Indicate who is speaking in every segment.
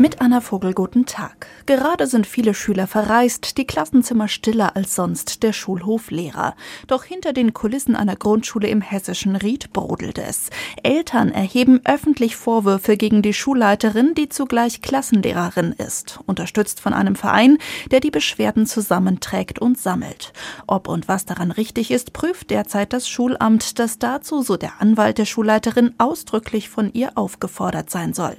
Speaker 1: Mit Anna Vogel, guten Tag. Gerade sind viele Schüler verreist, die Klassenzimmer stiller als sonst, der Schulhof leerer. Doch hinter den Kulissen einer Grundschule im hessischen Ried brodelt es. Eltern erheben öffentlich Vorwürfe gegen die Schulleiterin, die zugleich Klassenlehrerin ist, unterstützt von einem Verein, der die Beschwerden zusammenträgt und sammelt. Ob und was daran richtig ist, prüft derzeit das Schulamt, das dazu, so der Anwalt der Schulleiterin, ausdrücklich von ihr aufgefordert sein soll.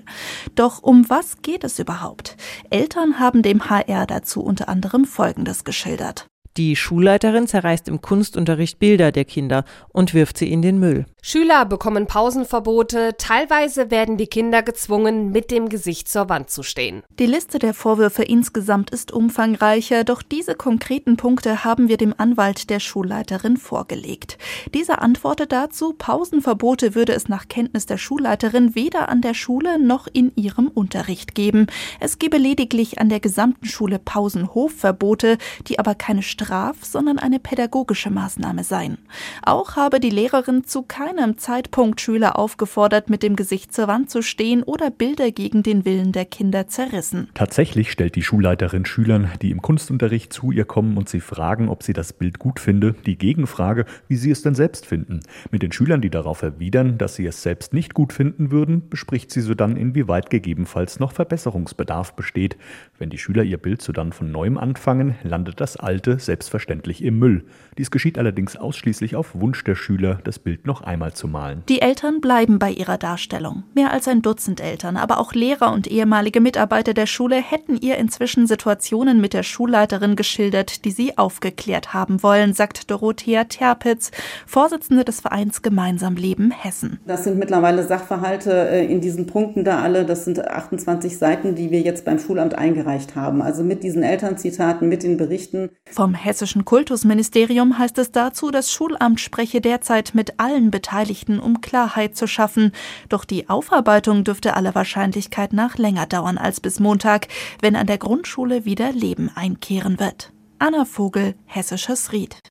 Speaker 1: Doch um was geht es überhaupt? Eltern haben dem HR dazu unter anderem Folgendes geschildert.
Speaker 2: Die Schulleiterin zerreißt im Kunstunterricht Bilder der Kinder und wirft sie in den Müll.
Speaker 3: Schüler bekommen Pausenverbote, teilweise werden die Kinder gezwungen, mit dem Gesicht zur Wand zu stehen.
Speaker 1: Die Liste der Vorwürfe insgesamt ist umfangreicher, doch diese konkreten Punkte haben wir dem Anwalt der Schulleiterin vorgelegt. Dieser antwortet dazu, Pausenverbote würde es nach Kenntnis der Schulleiterin weder an der Schule noch in ihrem Unterricht geben. Es gebe lediglich an der gesamten Schule Pausenhofverbote, die aber keine Straf, sondern eine pädagogische Maßnahme seien. Auch habe die Lehrerin zu keinem Zeitpunkt Schüler aufgefordert, mit dem Gesicht zur Wand zu stehen oder Bilder gegen den Willen der Kinder zerrissen.
Speaker 4: Tatsächlich stellt die Schulleiterin Schülern, die im Kunstunterricht zu ihr kommen und sie fragen, ob sie das Bild gut finde, die Gegenfrage, wie sie es denn selbst finden. Mit den Schülern, die darauf erwidern, dass sie es selbst nicht gut finden würden, bespricht sie so dann, inwieweit gegebenenfalls noch Verbesserungsbedarf besteht. Wenn die Schüler ihr Bild so dann von neuem anfangen, landet das alte selbstverständlich im Müll. Dies geschieht allerdings ausschließlich auf Wunsch der Schüler, das Bild noch einmal zu malen.
Speaker 1: Die Eltern bleiben bei ihrer Darstellung. Mehr als ein Dutzend Eltern, aber auch Lehrer und ehemalige Mitarbeiter der Schule hätten ihr inzwischen Situationen mit der Schulleiterin geschildert, die sie aufgeklärt haben wollen, sagt Dorothea Terpitz, Vorsitzende des Vereins Gemeinsam Leben Hessen.
Speaker 5: Das sind mittlerweile Sachverhalte äh, in diesen Punkten da alle. Das sind 28 Seiten, die wir jetzt beim Schulamt eingereicht haben. Also mit diesen Elternzitaten, mit den Berichten.
Speaker 1: Vom hessischen Kultusministerium heißt es dazu, das Schulamt spreche derzeit mit allen Beteiligten um Klarheit zu schaffen. Doch die Aufarbeitung dürfte aller Wahrscheinlichkeit nach länger dauern als bis Montag, wenn an der Grundschule wieder Leben einkehren wird. Anna Vogel, Hessisches Ried.